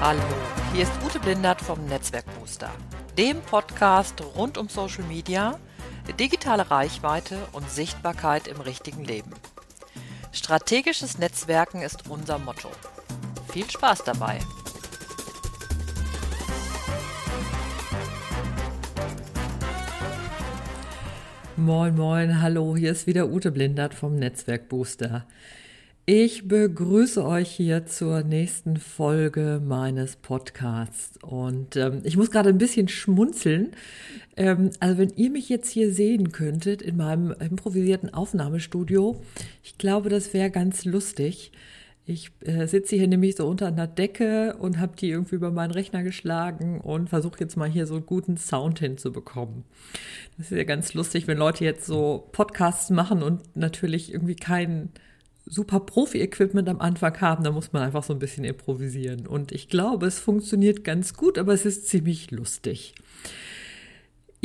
Hallo, hier ist Ute Blindert vom Netzwerkbooster, dem Podcast rund um Social Media, digitale Reichweite und Sichtbarkeit im richtigen Leben. Strategisches Netzwerken ist unser Motto. Viel Spaß dabei! Moin, moin, hallo, hier ist wieder Ute Blindert vom Netzwerkbooster. Ich begrüße euch hier zur nächsten Folge meines Podcasts. Und ähm, ich muss gerade ein bisschen schmunzeln. Ähm, also wenn ihr mich jetzt hier sehen könntet in meinem improvisierten Aufnahmestudio, ich glaube, das wäre ganz lustig. Ich äh, sitze hier nämlich so unter einer Decke und habe die irgendwie über meinen Rechner geschlagen und versuche jetzt mal hier so einen guten Sound hinzubekommen. Das ist ja ganz lustig, wenn Leute jetzt so Podcasts machen und natürlich irgendwie keinen super Profi-Equipment am Anfang haben, da muss man einfach so ein bisschen improvisieren. Und ich glaube, es funktioniert ganz gut, aber es ist ziemlich lustig.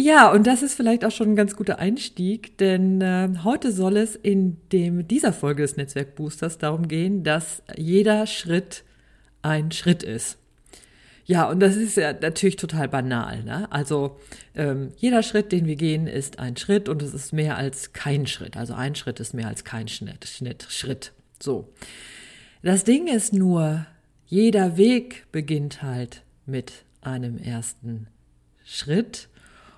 Ja, und das ist vielleicht auch schon ein ganz guter Einstieg, denn äh, heute soll es in dem, dieser Folge des Netzwerkboosters darum gehen, dass jeder Schritt ein Schritt ist. Ja, und das ist ja natürlich total banal. Ne? Also ähm, jeder Schritt, den wir gehen, ist ein Schritt und es ist mehr als kein Schritt. Also ein Schritt ist mehr als kein Schnitt, Schnitt, Schritt. So. Das Ding ist nur, jeder Weg beginnt halt mit einem ersten Schritt.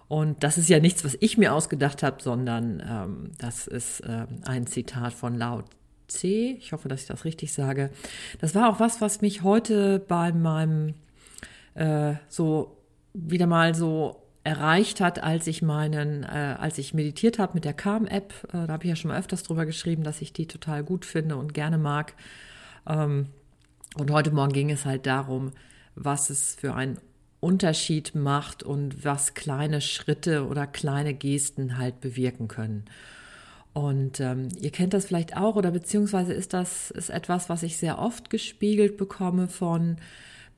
Und das ist ja nichts, was ich mir ausgedacht habe, sondern ähm, das ist ähm, ein Zitat von Lao C. Ich hoffe, dass ich das richtig sage. Das war auch was, was mich heute bei meinem äh, so wieder mal so erreicht hat, als ich meinen, äh, als ich meditiert habe mit der Calm-App. Äh, da habe ich ja schon mal öfters drüber geschrieben, dass ich die total gut finde und gerne mag. Ähm, und heute Morgen ging es halt darum, was es für einen Unterschied macht und was kleine Schritte oder kleine Gesten halt bewirken können. Und ähm, ihr kennt das vielleicht auch oder beziehungsweise ist das ist etwas, was ich sehr oft gespiegelt bekomme von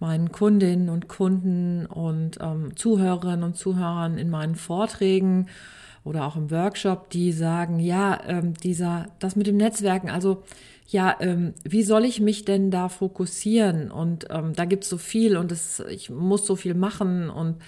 meinen Kundinnen und Kunden und ähm, Zuhörerinnen und Zuhörern in meinen Vorträgen oder auch im Workshop, die sagen, ja, ähm, dieser, das mit dem Netzwerken, also ja, ähm, wie soll ich mich denn da fokussieren? Und ähm, da gibt es so viel und es, ich muss so viel machen und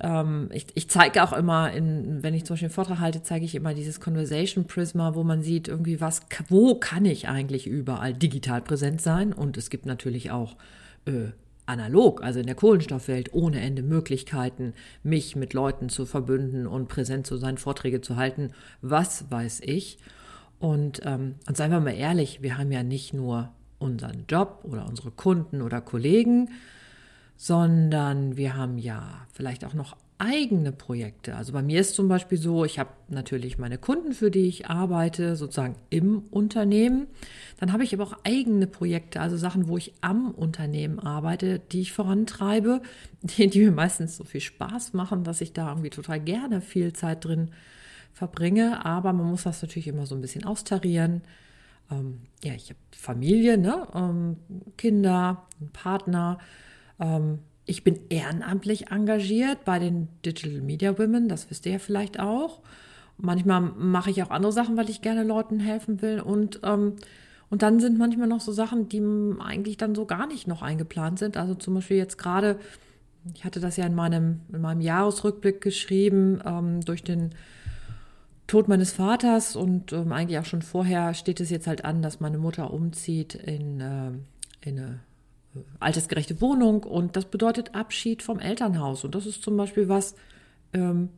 ähm, ich, ich zeige auch immer, in, wenn ich zum Beispiel einen Vortrag halte, zeige ich immer dieses Conversation Prisma, wo man sieht, irgendwie was, wo kann ich eigentlich überall digital präsent sein? Und es gibt natürlich auch äh, analog, also in der Kohlenstoffwelt, ohne Ende Möglichkeiten, mich mit Leuten zu verbünden und präsent zu sein, Vorträge zu halten, was weiß ich. Und, ähm, und seien wir mal ehrlich, wir haben ja nicht nur unseren Job oder unsere Kunden oder Kollegen, sondern wir haben ja vielleicht auch noch eigene Projekte. Also bei mir ist zum Beispiel so, ich habe natürlich meine Kunden, für die ich arbeite, sozusagen im Unternehmen. Dann habe ich aber auch eigene Projekte, also Sachen, wo ich am Unternehmen arbeite, die ich vorantreibe, die, die mir meistens so viel Spaß machen, dass ich da irgendwie total gerne viel Zeit drin verbringe. Aber man muss das natürlich immer so ein bisschen austarieren. Ähm, ja, ich habe Familie, ne? Ähm, Kinder, einen Partner. Ähm, ich bin ehrenamtlich engagiert bei den Digital Media Women, das wisst ihr ja vielleicht auch. Manchmal mache ich auch andere Sachen, weil ich gerne Leuten helfen will. Und, ähm, und dann sind manchmal noch so Sachen, die eigentlich dann so gar nicht noch eingeplant sind. Also zum Beispiel jetzt gerade, ich hatte das ja in meinem, in meinem Jahresrückblick geschrieben, ähm, durch den Tod meines Vaters und ähm, eigentlich auch schon vorher steht es jetzt halt an, dass meine Mutter umzieht in, äh, in eine altersgerechte Wohnung und das bedeutet Abschied vom Elternhaus. Und das ist zum Beispiel was, ähm,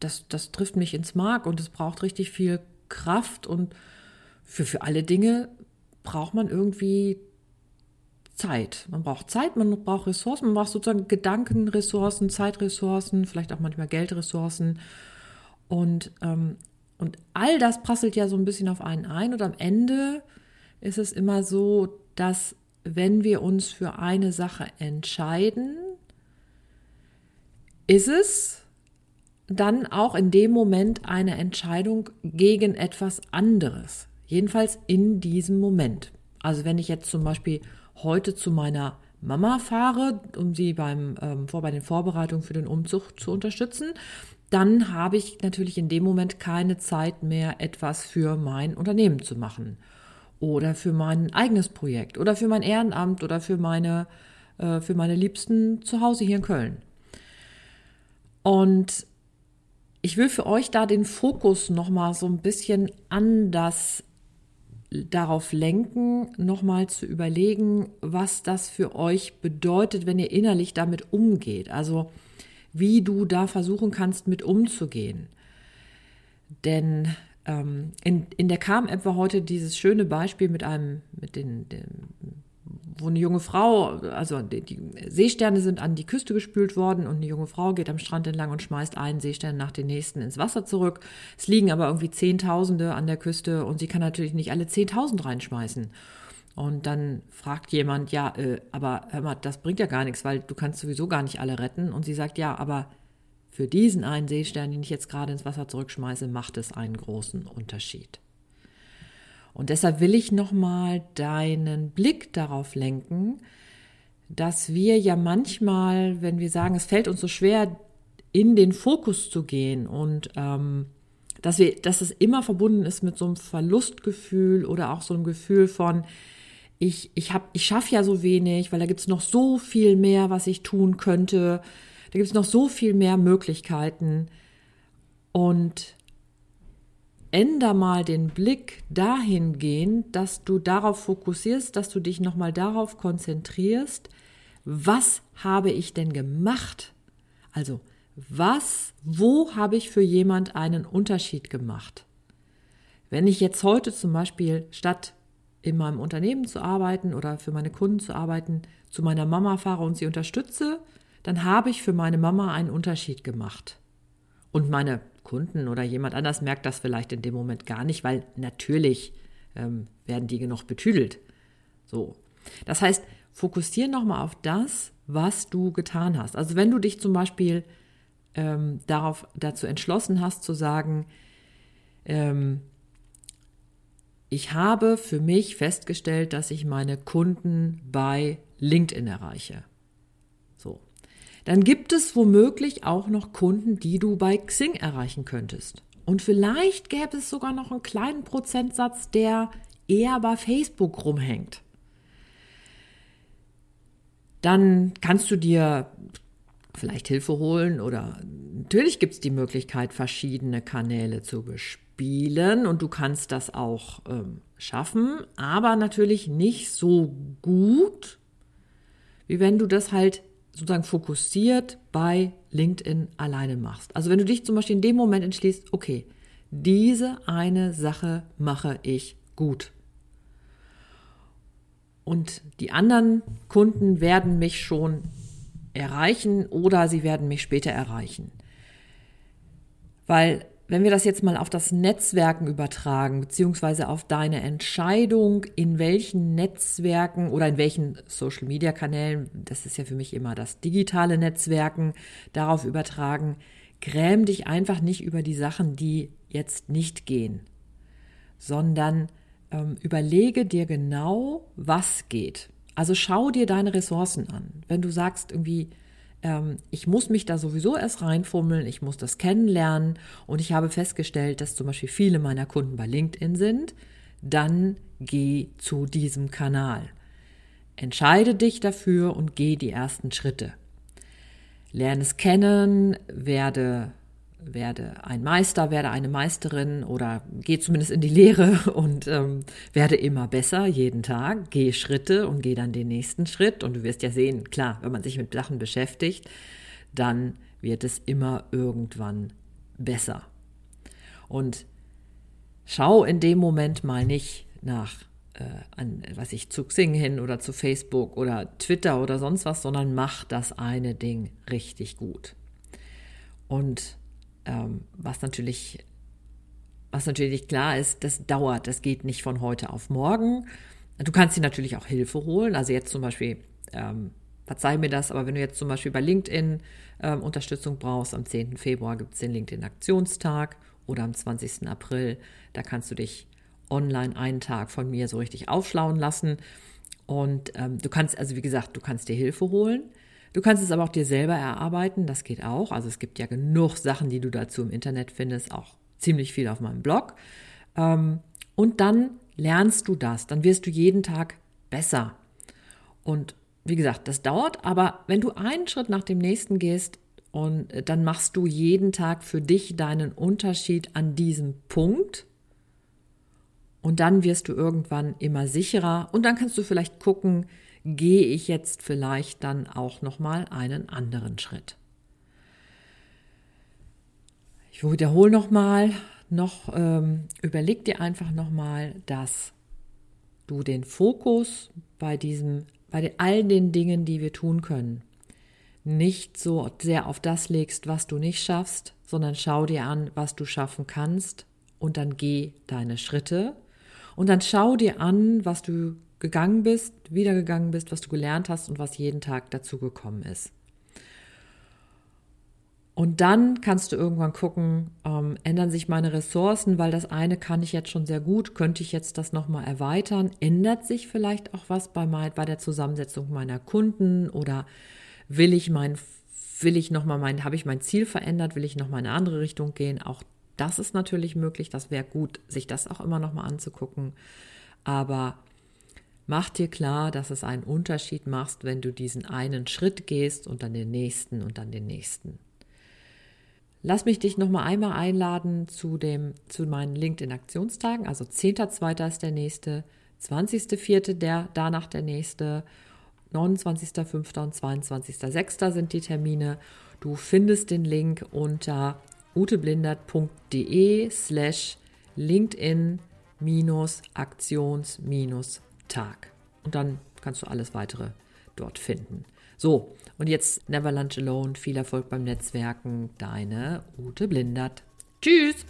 das, das trifft mich ins Mark und es braucht richtig viel Kraft und für, für alle Dinge braucht man irgendwie Zeit. Man braucht Zeit, man braucht Ressourcen, man braucht sozusagen Gedankenressourcen, Zeitressourcen, vielleicht auch manchmal Geldressourcen. Und, ähm, und all das prasselt ja so ein bisschen auf einen ein. Und am Ende ist es immer so, dass wenn wir uns für eine Sache entscheiden, ist es dann auch in dem Moment eine Entscheidung gegen etwas anderes. Jedenfalls in diesem Moment. Also wenn ich jetzt zum Beispiel heute zu meiner Mama fahre, um sie beim, ähm, vor, bei den Vorbereitungen für den Umzug zu unterstützen, dann habe ich natürlich in dem Moment keine Zeit mehr, etwas für mein Unternehmen zu machen oder für mein eigenes Projekt oder für mein Ehrenamt oder für meine äh, für meine Liebsten zu Hause hier in Köln. Und ich will für euch da den Fokus nochmal so ein bisschen anders darauf lenken, nochmal zu überlegen, was das für euch bedeutet, wenn ihr innerlich damit umgeht. Also wie du da versuchen kannst, mit umzugehen. Denn ähm, in, in der Calm-App war heute dieses schöne Beispiel mit einem, mit den, den wo eine junge Frau, also die, die, Seesterne sind an die Küste gespült worden und eine junge Frau geht am Strand entlang und schmeißt einen Seestern nach dem nächsten ins Wasser zurück. Es liegen aber irgendwie Zehntausende an der Küste und sie kann natürlich nicht alle Zehntausend reinschmeißen. Und dann fragt jemand, ja, äh, aber hör mal, das bringt ja gar nichts, weil du kannst sowieso gar nicht alle retten. Und sie sagt, ja, aber für diesen einen Seestern, den ich jetzt gerade ins Wasser zurückschmeiße, macht es einen großen Unterschied. Und deshalb will ich nochmal deinen Blick darauf lenken, dass wir ja manchmal, wenn wir sagen, es fällt uns so schwer, in den Fokus zu gehen und ähm, dass wir, dass es immer verbunden ist mit so einem Verlustgefühl oder auch so einem Gefühl von, ich, ich, ich schaffe ja so wenig, weil da gibt es noch so viel mehr, was ich tun könnte. Da gibt es noch so viel mehr Möglichkeiten. Und änder mal den Blick dahingehend, dass du darauf fokussierst, dass du dich nochmal darauf konzentrierst, was habe ich denn gemacht? Also, was, wo habe ich für jemand einen Unterschied gemacht? Wenn ich jetzt heute zum Beispiel statt in meinem Unternehmen zu arbeiten oder für meine Kunden zu arbeiten, zu meiner Mama fahre und sie unterstütze, dann habe ich für meine Mama einen Unterschied gemacht. Und meine Kunden oder jemand anders merkt das vielleicht in dem Moment gar nicht, weil natürlich ähm, werden die genug betüdelt. So. Das heißt, fokussiere nochmal auf das, was du getan hast. Also wenn du dich zum Beispiel ähm, darauf, dazu entschlossen hast zu sagen, ähm, ich habe für mich festgestellt, dass ich meine Kunden bei LinkedIn erreiche dann gibt es womöglich auch noch Kunden, die du bei Xing erreichen könntest. Und vielleicht gäbe es sogar noch einen kleinen Prozentsatz, der eher bei Facebook rumhängt. Dann kannst du dir vielleicht Hilfe holen oder natürlich gibt es die Möglichkeit, verschiedene Kanäle zu bespielen und du kannst das auch ähm, schaffen, aber natürlich nicht so gut, wie wenn du das halt sozusagen fokussiert bei LinkedIn alleine machst. Also wenn du dich zum Beispiel in dem Moment entschließt, okay, diese eine Sache mache ich gut. Und die anderen Kunden werden mich schon erreichen oder sie werden mich später erreichen. Weil wenn wir das jetzt mal auf das Netzwerken übertragen, beziehungsweise auf deine Entscheidung, in welchen Netzwerken oder in welchen Social-Media-Kanälen, das ist ja für mich immer das digitale Netzwerken, darauf übertragen, gräm dich einfach nicht über die Sachen, die jetzt nicht gehen, sondern ähm, überlege dir genau, was geht. Also schau dir deine Ressourcen an. Wenn du sagst irgendwie, ich muss mich da sowieso erst reinfummeln, ich muss das kennenlernen und ich habe festgestellt, dass zum Beispiel viele meiner Kunden bei LinkedIn sind, dann geh zu diesem Kanal. Entscheide dich dafür und geh die ersten Schritte. Lerne es kennen, werde werde ein Meister, werde eine Meisterin oder geh zumindest in die Lehre und ähm, werde immer besser jeden Tag, gehe Schritte und gehe dann den nächsten Schritt. Und du wirst ja sehen, klar, wenn man sich mit Sachen beschäftigt, dann wird es immer irgendwann besser. Und schau in dem Moment mal nicht nach, äh, an, was ich zu Xing hin oder zu Facebook oder Twitter oder sonst was, sondern mach das eine Ding richtig gut. Und ähm, was natürlich was natürlich klar ist, das dauert, das geht nicht von heute auf morgen. Du kannst dir natürlich auch Hilfe holen. Also jetzt zum Beispiel, ähm, verzeih mir das, aber wenn du jetzt zum Beispiel bei LinkedIn ähm, Unterstützung brauchst, am 10. Februar gibt es den LinkedIn-Aktionstag oder am 20. April, da kannst du dich online einen Tag von mir so richtig aufschlauen lassen. Und ähm, du kannst, also wie gesagt, du kannst dir Hilfe holen. Du kannst es aber auch dir selber erarbeiten, das geht auch. Also es gibt ja genug Sachen, die du dazu im Internet findest, auch ziemlich viel auf meinem Blog. Ähm, und dann lernst du das, dann wirst du jeden Tag besser. Und wie gesagt, das dauert, aber wenn du einen Schritt nach dem nächsten gehst und äh, dann machst du jeden Tag für dich deinen Unterschied an diesem Punkt und dann wirst du irgendwann immer sicherer. Und dann kannst du vielleicht gucken, gehe ich jetzt vielleicht dann auch noch mal einen anderen Schritt. Ich wiederhole noch mal, noch ähm, überleg dir einfach noch mal, dass du den Fokus bei diesem, bei den, all den Dingen, die wir tun können, nicht so sehr auf das legst, was du nicht schaffst, sondern schau dir an, was du schaffen kannst. Und dann geh deine Schritte und dann schau dir an, was du gegangen bist, wiedergegangen bist, was du gelernt hast und was jeden Tag dazugekommen ist. Und dann kannst du irgendwann gucken, ähm, ändern sich meine Ressourcen, weil das eine kann ich jetzt schon sehr gut, könnte ich jetzt das nochmal erweitern? Ändert sich vielleicht auch was bei, mein, bei der Zusammensetzung meiner Kunden oder will ich mein, will ich nochmal mein, habe ich mein Ziel verändert, will ich nochmal in eine andere Richtung gehen? Auch das ist natürlich möglich, das wäre gut, sich das auch immer nochmal anzugucken. Aber mach dir klar, dass es einen Unterschied macht, wenn du diesen einen Schritt gehst und dann den nächsten und dann den nächsten. Lass mich dich noch mal einmal einladen zu dem zu meinen LinkedIn Aktionstagen, also 10.2. ist der nächste, 20.4. der danach der nächste, 29.5. und 22.6. sind die Termine. Du findest den Link unter uteblindert.de slash LinkedIn Aktions Tag. Und dann kannst du alles weitere dort finden. So, und jetzt Never Lunch Alone. Viel Erfolg beim Netzwerken. Deine Ute Blindert. Tschüss!